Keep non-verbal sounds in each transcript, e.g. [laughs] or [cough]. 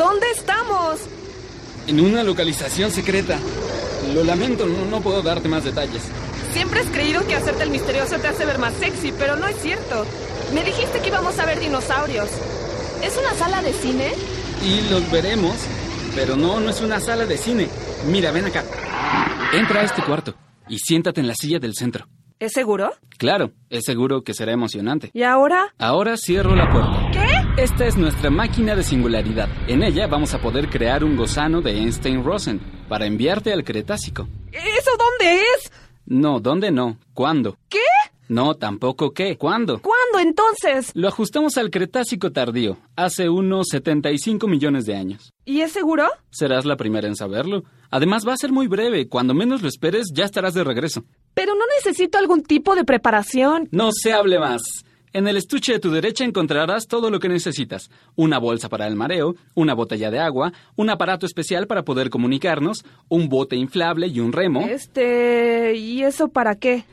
¿Dónde estamos? En una localización secreta. Lo lamento, no, no puedo darte más detalles. Siempre has creído que hacerte el misterioso te hace ver más sexy, pero no es cierto. Me dijiste que íbamos a ver dinosaurios. ¿Es una sala de cine? Y los veremos, pero no, no es una sala de cine. Mira, ven acá. Entra a este cuarto y siéntate en la silla del centro. ¿Es seguro? Claro, es seguro que será emocionante. ¿Y ahora? Ahora cierro la puerta. ¿Qué? Esta es nuestra máquina de singularidad. En ella vamos a poder crear un gusano de Einstein-Rosen para enviarte al Cretácico. ¿Eso dónde es? No, ¿dónde no? ¿Cuándo? ¿Qué? No, tampoco qué. ¿Cuándo? ¿Cuándo entonces? Lo ajustamos al Cretácico tardío, hace unos 75 millones de años. ¿Y es seguro? Serás la primera en saberlo. Además va a ser muy breve. Cuando menos lo esperes, ya estarás de regreso. Pero no necesito algún tipo de preparación. No se hable más. En el estuche de tu derecha encontrarás todo lo que necesitas. Una bolsa para el mareo, una botella de agua, un aparato especial para poder comunicarnos, un bote inflable y un remo. Este... ¿Y eso para qué?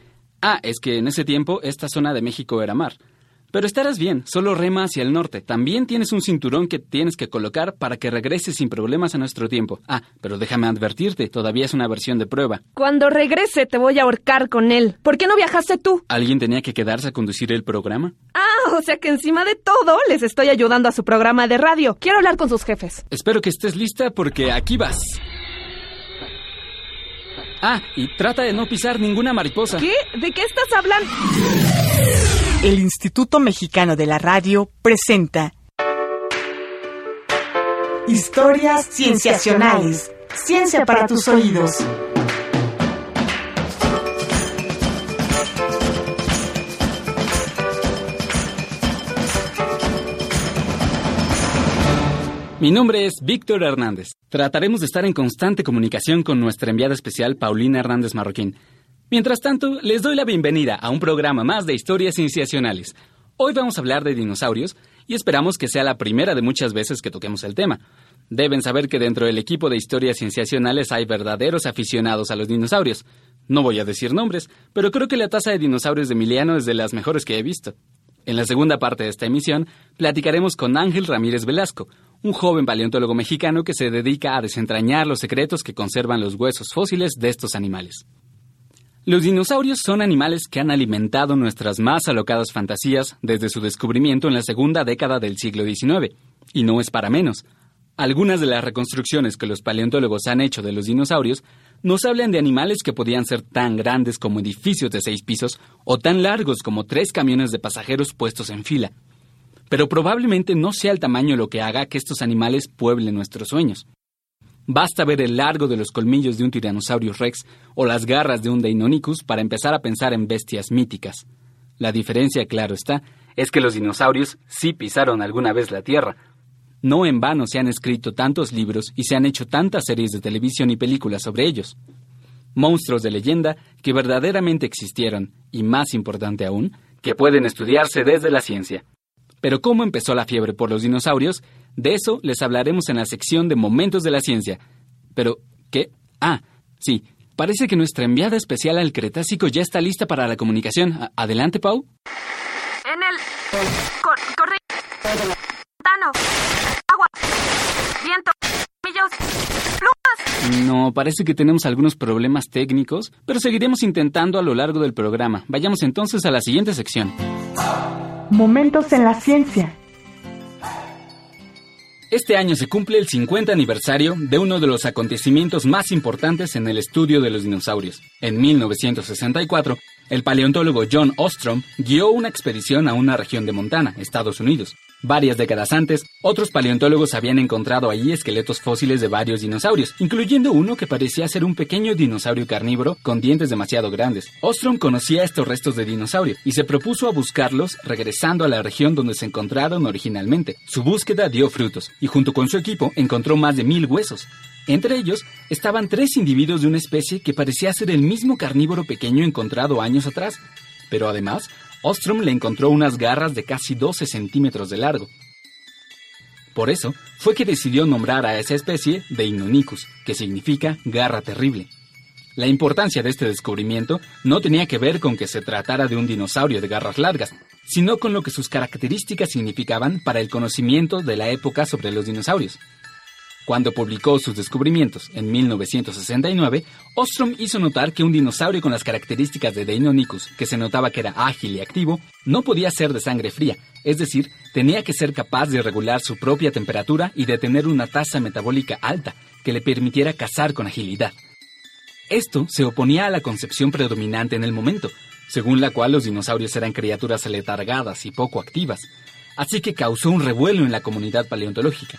Ah, es que en ese tiempo esta zona de México era mar. Pero estarás bien, solo rema hacia el norte. También tienes un cinturón que tienes que colocar para que regreses sin problemas a nuestro tiempo. Ah, pero déjame advertirte, todavía es una versión de prueba. Cuando regrese te voy a ahorcar con él. ¿Por qué no viajaste tú? ¿Alguien tenía que quedarse a conducir el programa? Ah, o sea que encima de todo les estoy ayudando a su programa de radio. Quiero hablar con sus jefes. Espero que estés lista porque aquí vas. Ah, y trata de no pisar ninguna mariposa. ¿Qué? ¿De qué estás hablando? El Instituto Mexicano de la Radio presenta Historias Cienciacionales. Ciencia para tus oídos. Mi nombre es Víctor Hernández. Trataremos de estar en constante comunicación con nuestra enviada especial Paulina Hernández Marroquín. Mientras tanto, les doy la bienvenida a un programa más de historias cienciacionales. Hoy vamos a hablar de dinosaurios y esperamos que sea la primera de muchas veces que toquemos el tema. Deben saber que dentro del equipo de historias cienciacionales hay verdaderos aficionados a los dinosaurios. No voy a decir nombres, pero creo que la tasa de dinosaurios de Emiliano es de las mejores que he visto. En la segunda parte de esta emisión, platicaremos con Ángel Ramírez Velasco, un joven paleontólogo mexicano que se dedica a desentrañar los secretos que conservan los huesos fósiles de estos animales. Los dinosaurios son animales que han alimentado nuestras más alocadas fantasías desde su descubrimiento en la segunda década del siglo XIX, y no es para menos. Algunas de las reconstrucciones que los paleontólogos han hecho de los dinosaurios nos hablan de animales que podían ser tan grandes como edificios de seis pisos o tan largos como tres camiones de pasajeros puestos en fila. Pero probablemente no sea el tamaño lo que haga que estos animales pueblen nuestros sueños. Basta ver el largo de los colmillos de un Tyrannosaurus rex o las garras de un Deinonychus para empezar a pensar en bestias míticas. La diferencia, claro está, es que los dinosaurios sí pisaron alguna vez la Tierra. No en vano se han escrito tantos libros y se han hecho tantas series de televisión y películas sobre ellos. Monstruos de leyenda que verdaderamente existieron y, más importante aún, que pueden estudiarse desde la ciencia. Pero ¿cómo empezó la fiebre por los dinosaurios? De eso les hablaremos en la sección de Momentos de la Ciencia. Pero, ¿qué? Ah, sí. Parece que nuestra enviada especial al Cretácico ya está lista para la comunicación. A- Adelante, Pau. En el... Cor. Tano. Agua. Viento. No, parece que tenemos algunos problemas técnicos, pero seguiremos intentando a lo largo del programa. Vayamos entonces a la siguiente sección. Momentos en la ciencia. Este año se cumple el 50 aniversario de uno de los acontecimientos más importantes en el estudio de los dinosaurios. En 1964, el paleontólogo John Ostrom guió una expedición a una región de Montana, Estados Unidos. Varias décadas antes, otros paleontólogos habían encontrado allí esqueletos fósiles de varios dinosaurios, incluyendo uno que parecía ser un pequeño dinosaurio carnívoro con dientes demasiado grandes. Ostrom conocía estos restos de dinosaurio y se propuso a buscarlos regresando a la región donde se encontraron originalmente. Su búsqueda dio frutos y junto con su equipo encontró más de mil huesos. Entre ellos estaban tres individuos de una especie que parecía ser el mismo carnívoro pequeño encontrado años atrás, pero además Ostrom le encontró unas garras de casi 12 centímetros de largo. Por eso fue que decidió nombrar a esa especie Deinonychus, que significa garra terrible. La importancia de este descubrimiento no tenía que ver con que se tratara de un dinosaurio de garras largas, sino con lo que sus características significaban para el conocimiento de la época sobre los dinosaurios. Cuando publicó sus descubrimientos en 1969, Ostrom hizo notar que un dinosaurio con las características de Deinonychus, que se notaba que era ágil y activo, no podía ser de sangre fría, es decir, tenía que ser capaz de regular su propia temperatura y de tener una tasa metabólica alta que le permitiera cazar con agilidad. Esto se oponía a la concepción predominante en el momento, según la cual los dinosaurios eran criaturas aletargadas y poco activas, así que causó un revuelo en la comunidad paleontológica.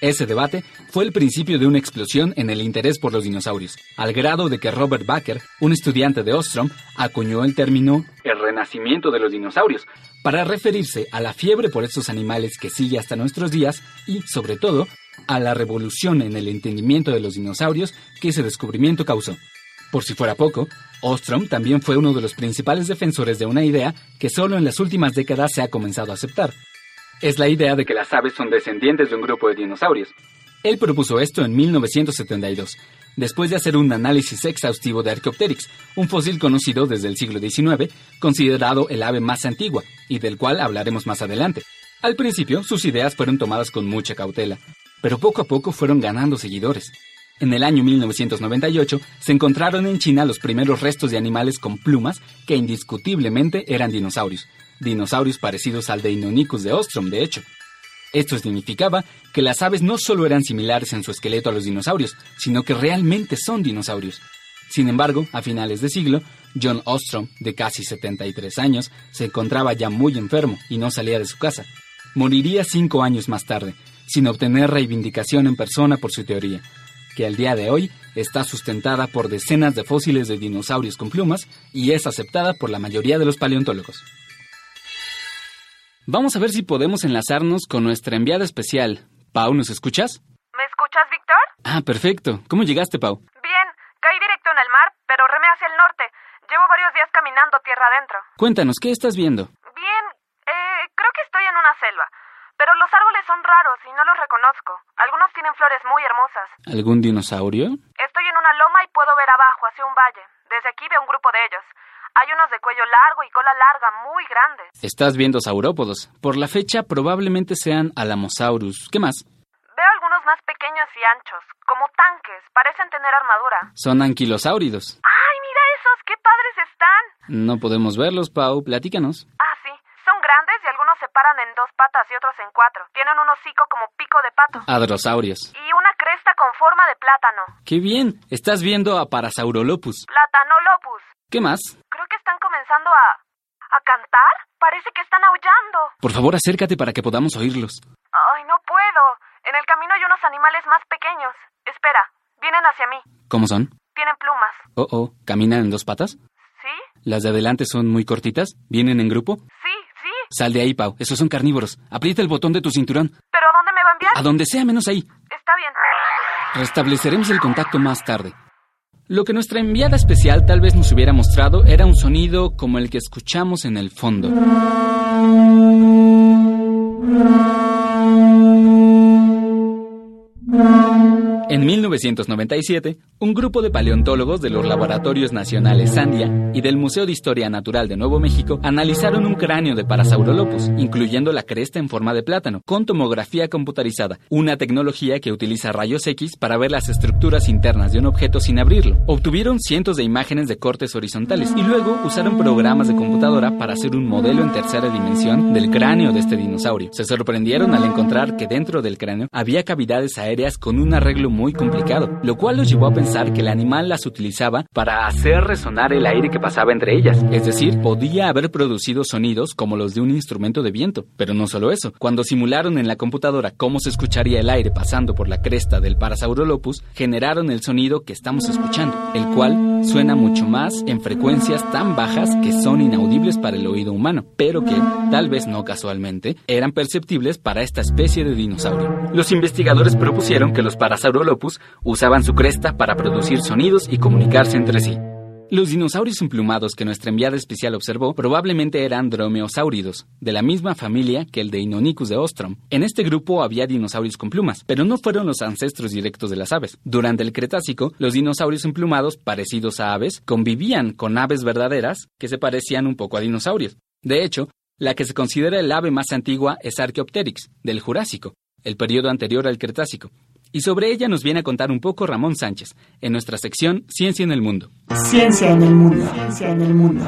Ese debate fue el principio de una explosión en el interés por los dinosaurios, al grado de que Robert Baker, un estudiante de Ostrom, acuñó el término el renacimiento de los dinosaurios, para referirse a la fiebre por estos animales que sigue hasta nuestros días y, sobre todo, a la revolución en el entendimiento de los dinosaurios que ese descubrimiento causó. Por si fuera poco, Ostrom también fue uno de los principales defensores de una idea que solo en las últimas décadas se ha comenzado a aceptar, es la idea de que las aves son descendientes de un grupo de dinosaurios. Él propuso esto en 1972, después de hacer un análisis exhaustivo de Archaeopteryx, un fósil conocido desde el siglo XIX, considerado el ave más antigua, y del cual hablaremos más adelante. Al principio, sus ideas fueron tomadas con mucha cautela, pero poco a poco fueron ganando seguidores. En el año 1998 se encontraron en China los primeros restos de animales con plumas que indiscutiblemente eran dinosaurios, dinosaurios parecidos al Deinonychus de Ostrom, de hecho. Esto significaba que las aves no solo eran similares en su esqueleto a los dinosaurios, sino que realmente son dinosaurios. Sin embargo, a finales de siglo, John Ostrom, de casi 73 años, se encontraba ya muy enfermo y no salía de su casa. Moriría cinco años más tarde, sin obtener reivindicación en persona por su teoría, que al día de hoy está sustentada por decenas de fósiles de dinosaurios con plumas y es aceptada por la mayoría de los paleontólogos. Vamos a ver si podemos enlazarnos con nuestra enviada especial. Pau, ¿nos escuchas? ¿Me escuchas, Víctor? Ah, perfecto. ¿Cómo llegaste, Pau? Bien, caí directo en el mar, pero remé hacia el norte. Llevo varios días caminando tierra adentro. Cuéntanos, ¿qué estás viendo? Bien, eh, creo que estoy en una selva. Pero los árboles son raros y no los reconozco. Algunos tienen flores muy hermosas. ¿Algún dinosaurio? Estoy en una loma y puedo ver abajo, hacia un valle. Desde aquí veo un grupo de ellos. Hay unos de cuello largo y cola larga, muy grandes. Estás viendo saurópodos. Por la fecha probablemente sean Alamosaurus. ¿Qué más? Veo algunos más pequeños y anchos, como tanques. Parecen tener armadura. Son anquilosáuridos. ¡Ay, mira esos! ¡Qué padres están! No podemos verlos, Pau. Platícanos. Ah, sí. Son grandes y algunos se paran en dos patas y otros en cuatro. Tienen un hocico como pico de pato. Hadrosaurios. Y una cresta con forma de plátano. ¡Qué bien! Estás viendo a Parasaurolopus. Platanolopus. ¿Qué más? Están comenzando a... a cantar. Parece que están aullando. Por favor, acércate para que podamos oírlos. Ay, no puedo. En el camino hay unos animales más pequeños. Espera, vienen hacia mí. ¿Cómo son? Tienen plumas. Oh, oh, ¿caminan en dos patas? ¿Sí? ¿Las de adelante son muy cortitas? ¿Vienen en grupo? Sí, sí. Sal de ahí, Pau. Esos son carnívoros. Aprieta el botón de tu cinturón. ¿Pero a dónde me va a enviar? A donde sea menos ahí. Está bien. Restableceremos el contacto más tarde. Lo que nuestra enviada especial tal vez nos hubiera mostrado era un sonido como el que escuchamos en el fondo. En 1997, un grupo de paleontólogos de los Laboratorios Nacionales Sandia y del Museo de Historia Natural de Nuevo México analizaron un cráneo de Parasaurolopus, incluyendo la cresta en forma de plátano, con tomografía computarizada, una tecnología que utiliza rayos X para ver las estructuras internas de un objeto sin abrirlo. Obtuvieron cientos de imágenes de cortes horizontales y luego usaron programas de computadora para hacer un modelo en tercera dimensión del cráneo de este dinosaurio. Se sorprendieron al encontrar que dentro del cráneo había cavidades aéreas con un arreglo muy complicado, lo cual los llevó a pensar que el animal las utilizaba para hacer resonar el aire que pasaba entre ellas, es decir, podía haber producido sonidos como los de un instrumento de viento. Pero no solo eso, cuando simularon en la computadora cómo se escucharía el aire pasando por la cresta del Parasaurolopus, generaron el sonido que estamos escuchando, el cual suena mucho más en frecuencias tan bajas que son inaudibles para el oído humano, pero que, tal vez no casualmente, eran perceptibles para esta especie de dinosaurio. Los investigadores propusieron que los Parasaurolopus usaban su cresta para producir sonidos y comunicarse entre sí. Los dinosaurios emplumados que nuestra enviada especial observó probablemente eran dromeosáuridos, de la misma familia que el de Deinonychus de Ostrom. En este grupo había dinosaurios con plumas, pero no fueron los ancestros directos de las aves. Durante el Cretácico, los dinosaurios emplumados, parecidos a aves, convivían con aves verdaderas que se parecían un poco a dinosaurios. De hecho, la que se considera el ave más antigua es Archaeopteryx, del Jurásico, el periodo anterior al Cretácico. Y sobre ella nos viene a contar un poco Ramón Sánchez, en nuestra sección Ciencia en el Mundo. Ciencia en el mundo. Ciencia en el mundo.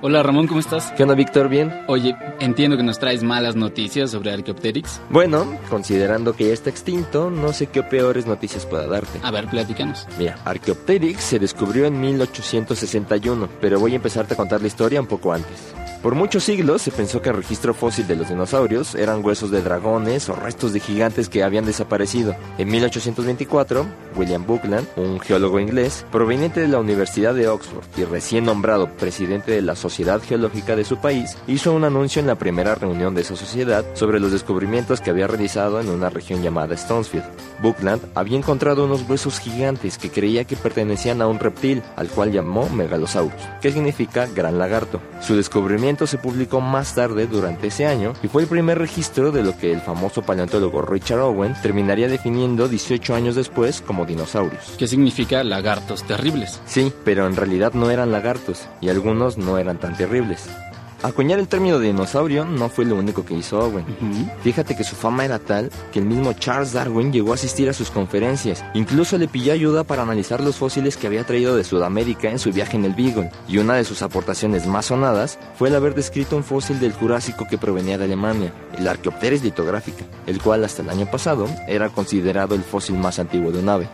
Hola Ramón, ¿cómo estás? ¿Qué onda, Víctor? ¿Bien? Oye, entiendo que nos traes malas noticias sobre Archaeopteryx. Bueno, considerando que ya está extinto, no sé qué peores noticias pueda darte. A ver, platícanos. Mira, Archaeopteryx se descubrió en 1861, pero voy a empezarte a contar la historia un poco antes. Por muchos siglos se pensó que el registro fósil de los dinosaurios eran huesos de dragones o restos de gigantes que habían desaparecido. En 1824, William Buckland, un geólogo inglés, proveniente de la Universidad de Oxford y recién nombrado presidente de la Sociedad Geológica de su país, hizo un anuncio en la primera reunión de esa sociedad sobre los descubrimientos que había realizado en una región llamada Stonesfield. Buckland había encontrado unos huesos gigantes que creía que pertenecían a un reptil, al cual llamó Megalosaurus, que significa gran lagarto. Su descubrimiento se publicó más tarde durante ese año y fue el primer registro de lo que el famoso paleontólogo Richard Owen terminaría definiendo 18 años después como dinosaurios. ¿Qué significa lagartos terribles? Sí, pero en realidad no eran lagartos y algunos no eran tan terribles. Acuñar el término dinosaurio no fue lo único que hizo Owen. Fíjate que su fama era tal que el mismo Charles Darwin llegó a asistir a sus conferencias. Incluso le pidió ayuda para analizar los fósiles que había traído de Sudamérica en su viaje en el Beagle. Y una de sus aportaciones más sonadas fue el haber descrito un fósil del Jurásico que provenía de Alemania, el Archaeopteryx litográfica, el cual hasta el año pasado era considerado el fósil más antiguo de un ave.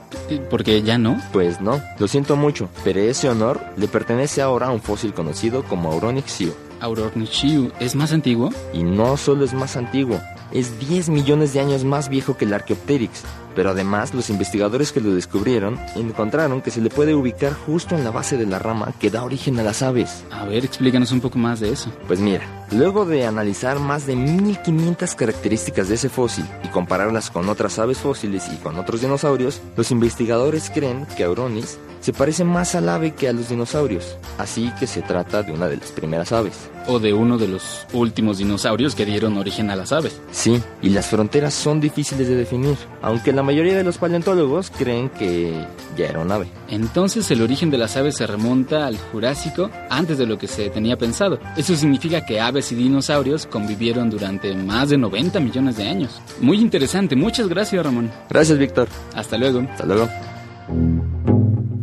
Porque ya no. Pues no, lo siento mucho, pero ese honor le pertenece ahora a un fósil conocido como Auronix Siu. Aurornichiu es más antiguo. Y no solo es más antiguo, es 10 millones de años más viejo que el Archaeopteryx. Pero además, los investigadores que lo descubrieron encontraron que se le puede ubicar justo en la base de la rama que da origen a las aves. A ver, explícanos un poco más de eso. Pues mira, luego de analizar más de 1500 características de ese fósil y compararlas con otras aves fósiles y con otros dinosaurios, los investigadores creen que Auronis se parece más al ave que a los dinosaurios, así que se trata de una de las primeras aves. O de uno de los últimos dinosaurios que dieron origen a las aves. Sí, y las fronteras son difíciles de definir, aunque la mayoría de los paleontólogos creen que ya era un ave. Entonces el origen de las aves se remonta al Jurásico antes de lo que se tenía pensado. Eso significa que aves y dinosaurios convivieron durante más de 90 millones de años. Muy interesante, muchas gracias Ramón. Gracias, Víctor. Hasta luego. Hasta luego.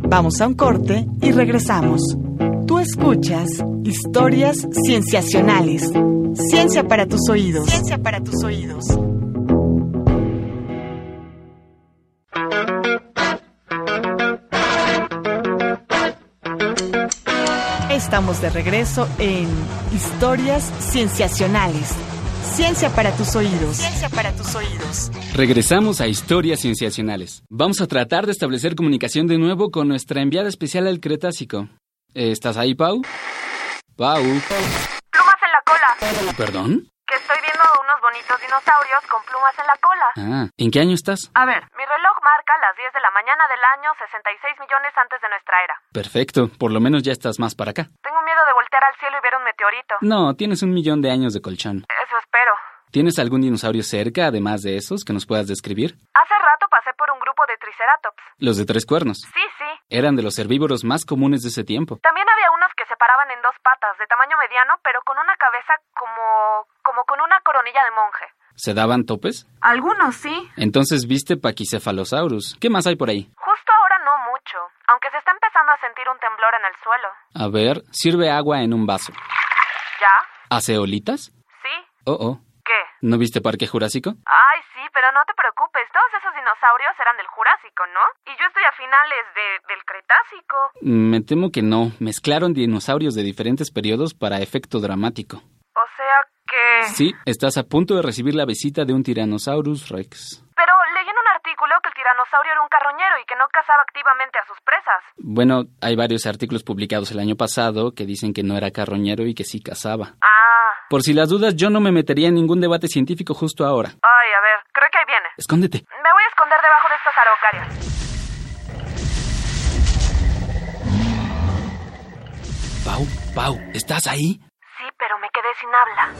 Vamos a un corte y regresamos. Tú escuchas historias cienciacionales. Ciencia para tus oídos. Ciencia para tus oídos. Estamos de regreso en Historias Cienciacionales. Ciencia para tus oídos. Ciencia para tus oídos. Regresamos a Historias Cienciacionales. Vamos a tratar de establecer comunicación de nuevo con nuestra enviada especial al Cretácico. ¿Estás ahí, Pau? Pau. Plumas en la cola. ¿Perdón? Que estoy viendo unos bonitos dinosaurios con plumas en la cola. Ah, ¿en qué año estás? A ver, las 10 de la mañana del año 66 millones antes de nuestra era. Perfecto, por lo menos ya estás más para acá. Tengo miedo de voltear al cielo y ver un meteorito. No, tienes un millón de años de colchón. Eso espero. ¿Tienes algún dinosaurio cerca, además de esos, que nos puedas describir? Hace rato pasé por un grupo de triceratops. Los de tres cuernos. Sí, sí. Eran de los herbívoros más comunes de ese tiempo. También había unos que se paraban en dos patas, de tamaño mediano, pero con una cabeza como... como con una coronilla de monje. ¿Se daban topes? Algunos sí. Entonces viste Pachycephalosaurus. ¿Qué más hay por ahí? Justo ahora no mucho, aunque se está empezando a sentir un temblor en el suelo. A ver, sirve agua en un vaso. ¿Ya? ¿Hace olitas? ¿Sí? Oh, oh. ¿Qué? ¿No viste Parque Jurásico? Ay, sí, pero no te preocupes, todos esos dinosaurios eran del Jurásico, ¿no? Y yo estoy a finales de, del Cretácico. Me temo que no. Mezclaron dinosaurios de diferentes periodos para efecto dramático. Sí, estás a punto de recibir la visita de un Tyrannosaurus Rex. Pero leí en un artículo que el tiranosaurio era un carroñero y que no cazaba activamente a sus presas. Bueno, hay varios artículos publicados el año pasado que dicen que no era carroñero y que sí cazaba. Ah. Por si las dudas, yo no me metería en ningún debate científico justo ahora. Ay, a ver, creo que ahí viene. Escóndete. Me voy a esconder debajo de estas araucarias. Pau, Pau, ¿estás ahí? Sí, pero me quedé sin habla.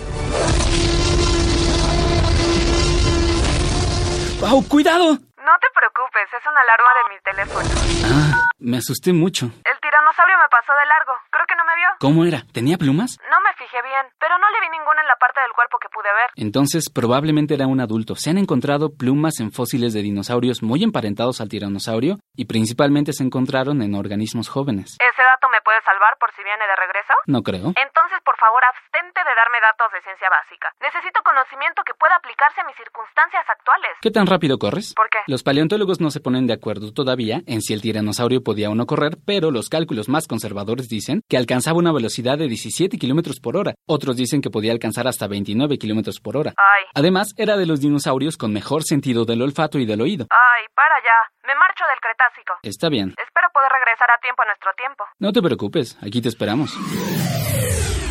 Pau, cuidado. No te preocupes, es una alarma de mi teléfono. Ah, me asusté mucho. El dinosaurio me pasó de largo. Creo que no me vio. ¿Cómo era? ¿Tenía plumas? No me fijé bien, pero no le vi ninguna en la parte del cuerpo que pude ver. Entonces probablemente era un adulto. Se han encontrado plumas en fósiles de dinosaurios muy emparentados al tiranosaurio y principalmente se encontraron en organismos jóvenes. ¿Ese dato me puede salvar por si viene de regreso? No creo. Entonces, por favor, abstente de darme datos de ciencia básica. Necesito conocimiento que pueda aplicarse a mis circunstancias actuales. ¿Qué tan rápido corres? ¿Por qué? Los paleontólogos no se ponen de acuerdo todavía en si el tiranosaurio podía o no correr, pero los cálculos más conservadores dicen que alcanzaba una velocidad de 17 kilómetros por hora. Otros dicen que podía alcanzar hasta 29 kilómetros por hora. Ay, Además, era de los dinosaurios con mejor sentido del olfato y del oído. ay, para ya. Me marcho del Cretácico. Está bien. Espero poder regresar a tiempo a nuestro tiempo. No te preocupes, aquí te esperamos.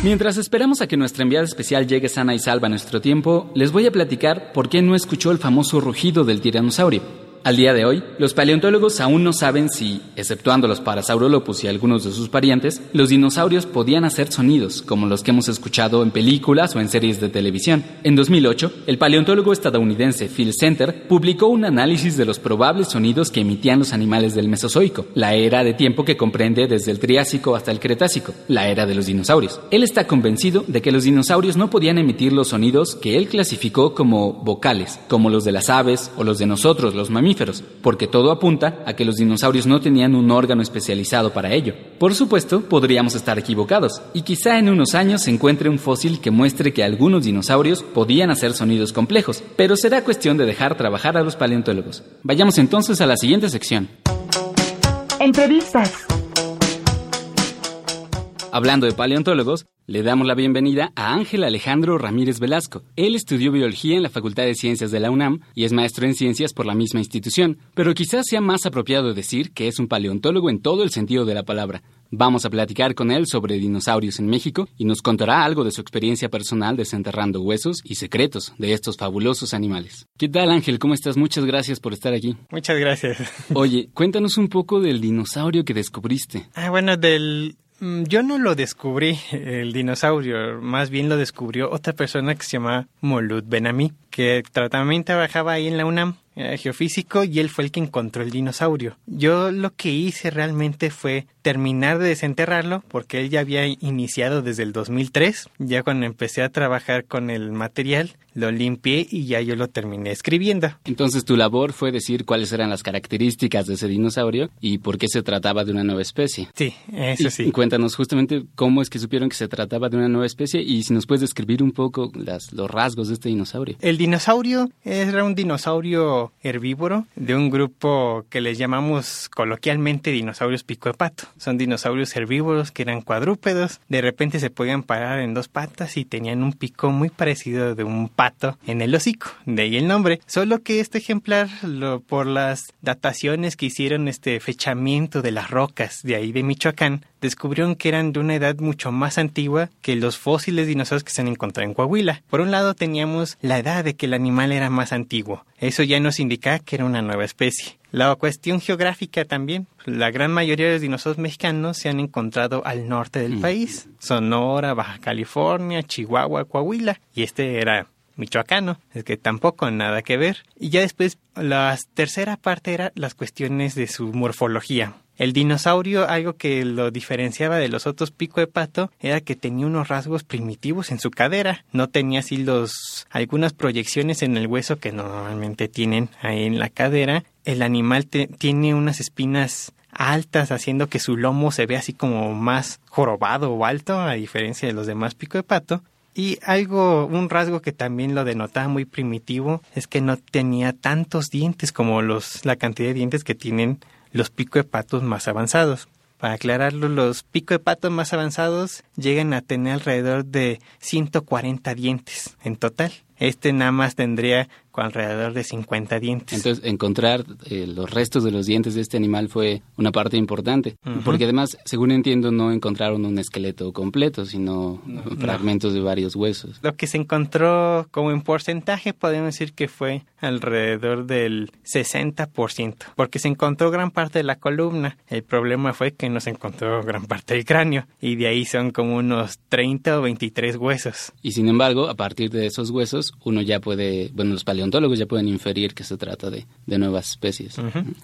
Mientras esperamos a que nuestra enviada especial llegue sana y salva a nuestro tiempo, les voy a platicar por qué no escuchó el famoso rugido del tiranosaurio. Al día de hoy, los paleontólogos aún no saben si, exceptuando los Parasaurolophus y algunos de sus parientes, los dinosaurios podían hacer sonidos, como los que hemos escuchado en películas o en series de televisión. En 2008, el paleontólogo estadounidense Phil Center publicó un análisis de los probables sonidos que emitían los animales del Mesozoico, la era de tiempo que comprende desde el Triásico hasta el Cretácico, la era de los dinosaurios. Él está convencido de que los dinosaurios no podían emitir los sonidos que él clasificó como vocales, como los de las aves o los de nosotros, los mamíferos porque todo apunta a que los dinosaurios no tenían un órgano especializado para ello. Por supuesto, podríamos estar equivocados, y quizá en unos años se encuentre un fósil que muestre que algunos dinosaurios podían hacer sonidos complejos, pero será cuestión de dejar trabajar a los paleontólogos. Vayamos entonces a la siguiente sección. Entrevistas. Hablando de paleontólogos, le damos la bienvenida a Ángel Alejandro Ramírez Velasco. Él estudió biología en la Facultad de Ciencias de la UNAM y es maestro en ciencias por la misma institución, pero quizás sea más apropiado decir que es un paleontólogo en todo el sentido de la palabra. Vamos a platicar con él sobre dinosaurios en México y nos contará algo de su experiencia personal desenterrando huesos y secretos de estos fabulosos animales. ¿Qué tal Ángel? ¿Cómo estás? Muchas gracias por estar aquí. Muchas gracias. Oye, cuéntanos un poco del dinosaurio que descubriste. Ah, bueno, del... mm, Yo no lo descubrí, [laughs] el dinosaurio, más bien lo descubrió otra persona que se llama Molut Benami, que también trabajaba ahí en la UNAM, era geofísico, y él fue el que encontró el dinosaurio. Yo lo que hice realmente fue terminar de desenterrarlo, porque él ya había iniciado desde el 2003, ya cuando empecé a trabajar con el material, lo limpié y ya yo lo terminé escribiendo. Entonces tu labor fue decir cuáles eran las características de ese dinosaurio y por qué se trataba de una nueva especie. Sí, eso Y sí. cuéntanos justamente cómo es que supieron que se trataba de una nueva especie y si nos puedes describir un poco las, los rasgos de este dinosaurio. El dinosaurio era un dinosaurio herbívoro de un grupo que les llamamos coloquialmente dinosaurios pico de pato. Son dinosaurios herbívoros que eran cuadrúpedos, de repente se podían parar en dos patas y tenían un pico muy parecido de un pato en el hocico, de ahí el nombre. Solo que este ejemplar, por las dataciones que hicieron este fechamiento de las rocas de ahí de Michoacán, descubrieron que eran de una edad mucho más antigua que los fósiles dinosaurios que se han encontrado en Coahuila. Por un lado teníamos la edad de que el animal era más antiguo. Eso ya nos indica que era una nueva especie. La cuestión geográfica también. La gran mayoría de los dinosaurios mexicanos se han encontrado al norte del país. Sonora, Baja California, Chihuahua, Coahuila. Y este era michoacano, es que tampoco nada que ver. Y ya después la tercera parte era las cuestiones de su morfología. El dinosaurio, algo que lo diferenciaba de los otros pico de pato, era que tenía unos rasgos primitivos en su cadera. No tenía así los algunas proyecciones en el hueso que normalmente tienen ahí en la cadera. El animal te- tiene unas espinas altas, haciendo que su lomo se vea así como más jorobado o alto, a diferencia de los demás pico de pato. Y algo, un rasgo que también lo denotaba muy primitivo, es que no tenía tantos dientes como los, la cantidad de dientes que tienen los pico de patos más avanzados. Para aclararlo, los pico de patos más avanzados llegan a tener alrededor de 140 dientes en total. Este nada más tendría alrededor de 50 dientes. Entonces, encontrar eh, los restos de los dientes de este animal fue una parte importante, porque además, según entiendo, no encontraron un esqueleto completo, sino fragmentos de varios huesos. Lo que se encontró como en porcentaje podemos decir que fue alrededor del 60%, porque se encontró gran parte de la columna. El problema fue que no se encontró gran parte del cráneo y de ahí son como unos 30 o 23 huesos. Y sin embargo, a partir de esos huesos uno ya puede, bueno, los paleontólogos ya pueden inferir que se trata de, de nuevas especies.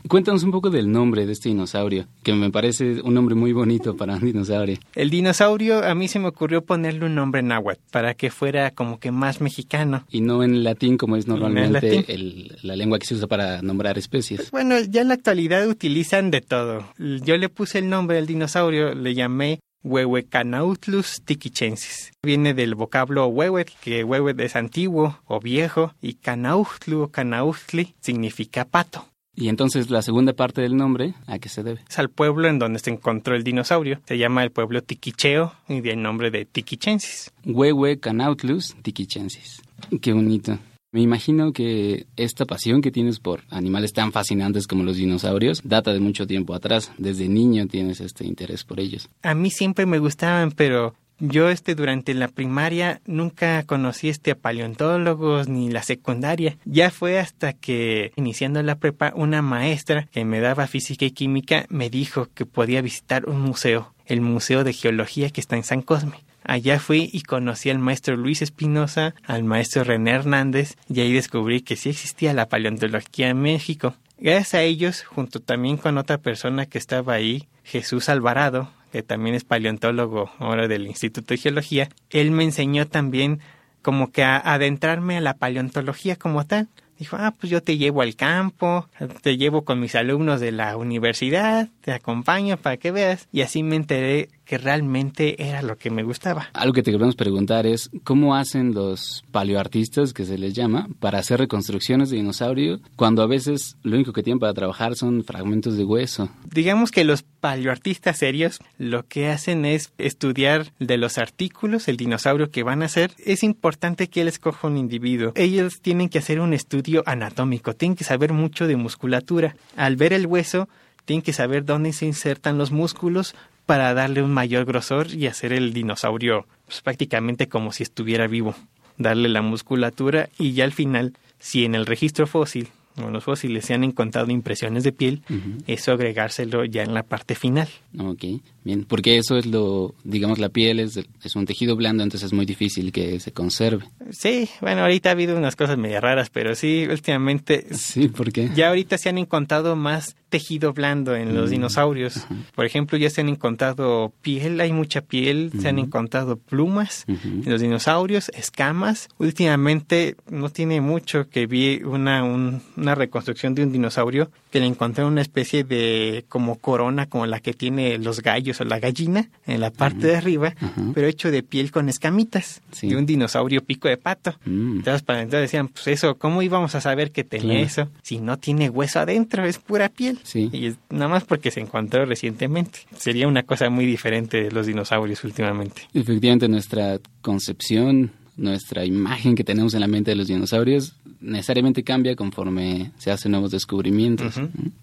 Cuéntanos un poco del nombre de este dinosaurio, que me parece un nombre muy bonito para un dinosaurio. El dinosaurio, a mí se me ocurrió ponerle un nombre náhuatl para que fuera como que más mexicano. Y no en latín como es normalmente el, la lengua que se usa para nombrar especies. Bueno, ya en la actualidad utilizan de todo. Yo le puse el nombre del dinosaurio, le llamé Huehuecanautlus tiquichensis. Viene del vocablo huehuet, que huehuet es antiguo o viejo, y canautlu o canautli significa pato. Y entonces la segunda parte del nombre, ¿a qué se debe? Es al pueblo en donde se encontró el dinosaurio. Se llama el pueblo Tiquicheo y de nombre de Tiquichensis. Huehuecanautlus tiquichensis. Qué bonito. Me imagino que esta pasión que tienes por animales tan fascinantes como los dinosaurios data de mucho tiempo atrás. Desde niño tienes este interés por ellos. A mí siempre me gustaban, pero yo este durante la primaria nunca conocí este a paleontólogos ni la secundaria. Ya fue hasta que iniciando la prepa una maestra que me daba física y química me dijo que podía visitar un museo, el Museo de Geología que está en San Cosme. Allá fui y conocí al maestro Luis Espinosa, al maestro René Hernández, y ahí descubrí que sí existía la paleontología en México. Gracias a ellos, junto también con otra persona que estaba ahí, Jesús Alvarado, que también es paleontólogo ahora del Instituto de Geología, él me enseñó también como que a adentrarme a la paleontología como tal. Dijo, ah, pues yo te llevo al campo, te llevo con mis alumnos de la universidad, te acompaño para que veas. Y así me enteré que realmente era lo que me gustaba. Algo que te queremos preguntar es, ¿cómo hacen los paleoartistas, que se les llama, para hacer reconstrucciones de dinosaurio cuando a veces lo único que tienen para trabajar son fragmentos de hueso? Digamos que los paleoartistas serios lo que hacen es estudiar de los artículos el dinosaurio que van a hacer. Es importante que él escoja un individuo. Ellos tienen que hacer un estudio anatómico, tienen que saber mucho de musculatura. Al ver el hueso, tienen que saber dónde se insertan los músculos para darle un mayor grosor y hacer el dinosaurio pues, prácticamente como si estuviera vivo. Darle la musculatura y ya al final, si en el registro fósil o los fósiles se han encontrado impresiones de piel, eso agregárselo ya en la parte final. Ok, bien, porque eso es lo, digamos, la piel es, es un tejido blando, entonces es muy difícil que se conserve. Sí, bueno, ahorita ha habido unas cosas medio raras, pero sí, últimamente... Sí, ¿por qué? Ya ahorita se han encontrado más tejido blando en los Mm, dinosaurios. Por ejemplo, ya se han encontrado piel, hay mucha piel, se han encontrado plumas en los dinosaurios, escamas. Últimamente no tiene mucho que vi una, un- una reconstrucción de un dinosaurio que le encontré una especie de como corona como la que tiene los gallos la gallina en la parte de arriba, pero hecho de piel con escamitas Sí. de un dinosaurio pico de pato. Mm. Entonces, para entonces decían, pues eso, ¿cómo íbamos a saber que tenía Claro. eso? Si no tiene hueso adentro, es pura piel. Sí. Y es nada más porque se encontró recientemente. Sería una cosa muy diferente de los dinosaurios últimamente. Efectivamente, nuestra concepción, nuestra imagen que tenemos en la mente de los dinosaurios necesariamente cambia conforme se hacen nuevos descubrimientos.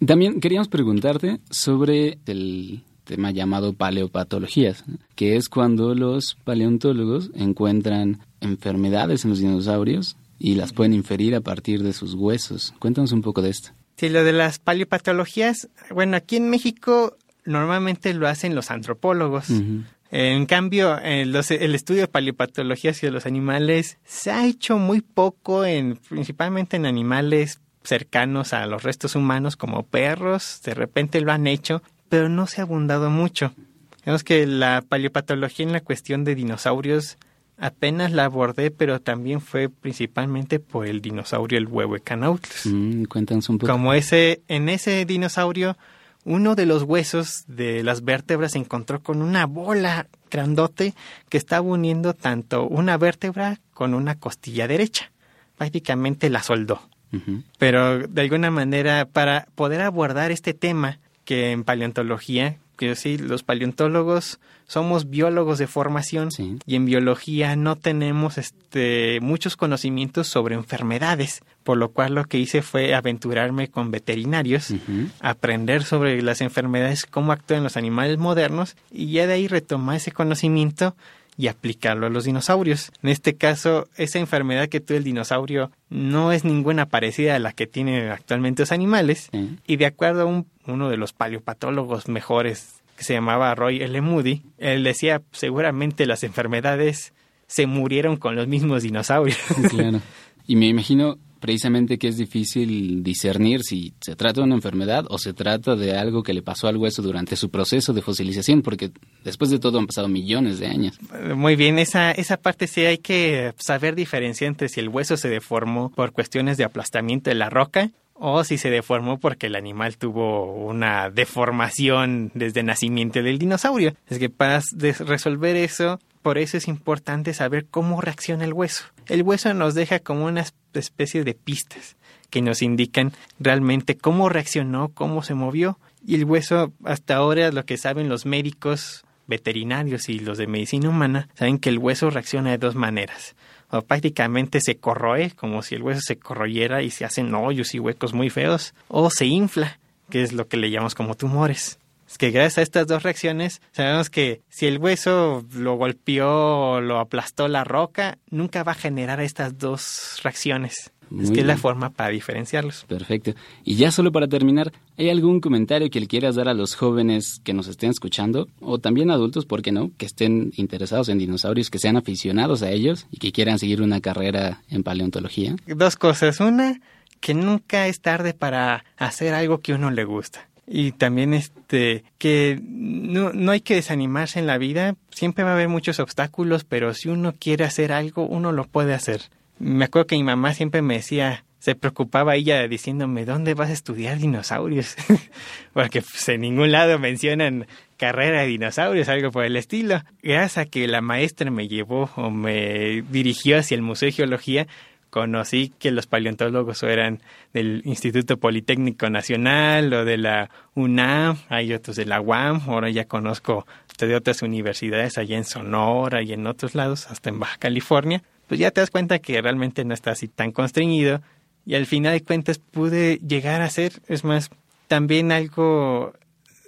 También queríamos preguntarte sobre el tema llamado paleopatologías, que es cuando los paleontólogos encuentran enfermedades en los dinosaurios y las pueden inferir a partir de sus huesos. Cuéntanos un poco de esto. Sí, lo de las paleopatologías, bueno, aquí en México normalmente lo hacen los antropólogos. En cambio, en los- el estudio de paleopatologías y de los animales se ha hecho muy poco, en, principalmente en animales cercanos a los restos humanos como perros, de repente lo han hecho, pero no se ha abundado mucho. Vemos que la paleopatología en la cuestión de dinosaurios apenas la abordé, pero también fue principalmente por el dinosaurio el Huehuecanautlus. Mm, cuéntanos un poco. Como ese, en ese dinosaurio, uno de los huesos de las vértebras se encontró con una bola grandote que estaba uniendo tanto una vértebra con una costilla derecha. Prácticamente la soldó. Pero de alguna manera, para poder abordar este tema, que en paleontología, que sí, los paleontólogos somos biólogos de formación Sí. y en biología no tenemos este muchos conocimientos sobre enfermedades, por lo cual lo que hice fue aventurarme con veterinarios, aprender sobre las enfermedades, cómo actúan los animales modernos y ya de ahí retomar ese conocimiento y aplicarlo a los dinosaurios. En este caso, esa enfermedad que tuvo el dinosaurio no es ninguna parecida a la que tienen actualmente los animales. Sí. Y de acuerdo a un- uno de los paleopatólogos mejores, que se llamaba Roy L. Moody, él decía seguramente las enfermedades se murieron con los mismos dinosaurios. Claro. Y me imagino precisamente que es difícil discernir si se trata de una enfermedad o se trata de algo que le pasó al hueso durante su proceso de fosilización, porque después de todo han pasado millones de años. Muy bien, esa, esa parte sí hay que saber diferenciar entre si el hueso se deformó por cuestiones de aplastamiento de la roca o si se deformó porque el animal tuvo una deformación desde el nacimiento del dinosaurio. Es que para resolver eso, por eso es importante saber cómo reacciona el hueso. El hueso nos deja como una especie de pistas que nos indican realmente cómo reaccionó, cómo se movió. Y el hueso, hasta ahora, lo que saben los médicos veterinarios y los de medicina humana, saben que el hueso reacciona de dos maneras o prácticamente se corroe, como si el hueso se corroyera y se hacen hoyos y huecos muy feos, o se infla, que es lo que le llamamos como tumores. Es que gracias a estas dos reacciones sabemos que si el hueso lo golpeó o lo aplastó la roca, nunca va a generar estas dos reacciones es que es la forma para diferenciarlos. Perfecto. Y ya solo para terminar, ¿hay algún comentario que le quieras dar a los jóvenes que nos estén escuchando? O también adultos, ¿por qué no? Que estén interesados en dinosaurios, que sean aficionados a ellos y que quieran seguir una carrera en paleontología. Dos cosas. Una, que nunca es tarde para hacer algo que uno le gusta. Y también este que no, no hay que desanimarse en la vida, siempre va a haber muchos obstáculos, pero si uno quiere hacer algo, uno lo puede hacer. Me acuerdo que mi mamá siempre me decía, se preocupaba ella diciéndome, ¿dónde vas a estudiar dinosaurios? [laughs] Porque pues, en ningún lado mencionan carrera de dinosaurios, algo por el estilo. Gracias a que la maestra me llevó o me dirigió hacia el Museo de Geología, conocí que los paleontólogos eran del Instituto Politécnico Nacional o de la UNAM, hay otros de la UAM, ahora ya conozco de otras universidades allá en Sonora y en otros lados, hasta en Baja California. Pues ya te das cuenta que realmente no está así tan constreñido y al final de cuentas pude llegar a ser, es más, también algo,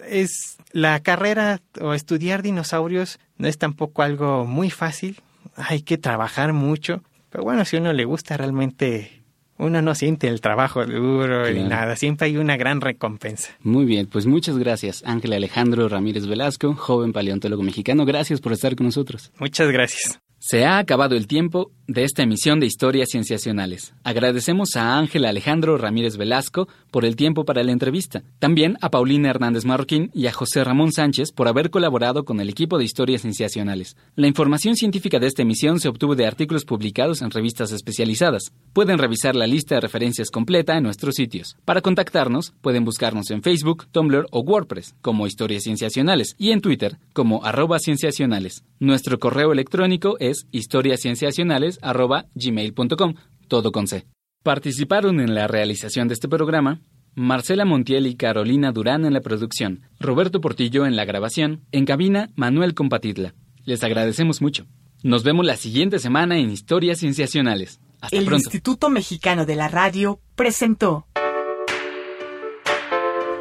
es la carrera o estudiar dinosaurios no es tampoco algo muy fácil, hay que trabajar mucho, pero bueno, si a uno le gusta realmente uno no siente el trabajo duro ni nada, siempre hay una gran recompensa. Muy bien, pues muchas gracias, Ángel Alejandro Ramírez Velasco, joven paleontólogo mexicano, gracias por estar con nosotros. Muchas gracias. Se ha acabado el tiempo de esta emisión de Historias Cienciacionales. Agradecemos a Ángel Alejandro Ramírez Velasco por el tiempo para la entrevista. También a Paulina Hernández Marroquín y a José Ramón Sánchez por haber colaborado con el equipo de Historias Cienciacionales. La información científica de esta emisión se obtuvo de artículos publicados en revistas especializadas. Pueden revisar la lista de referencias completa en nuestros sitios. Para contactarnos, pueden buscarnos en Facebook, Tumblr o WordPress como Historias Cienciacionales y en Twitter como arroba cienciacionales. Nuestro correo electrónico es historiascienciacionales.gmail.com, todo con C. Participaron en la realización de este programa Marcela Montiel y Carolina Durán en la producción, Roberto Portillo en la grabación, en cabina Manuel Compatidla. Les agradecemos mucho. Nos vemos la siguiente semana en Historias Cienciacionales. Hasta El pronto. Instituto Mexicano de la Radio presentó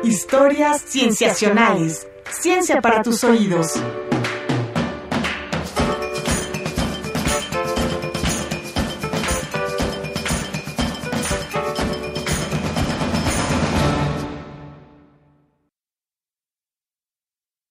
Historias Cienciacionales. Ciencia para tus oídos.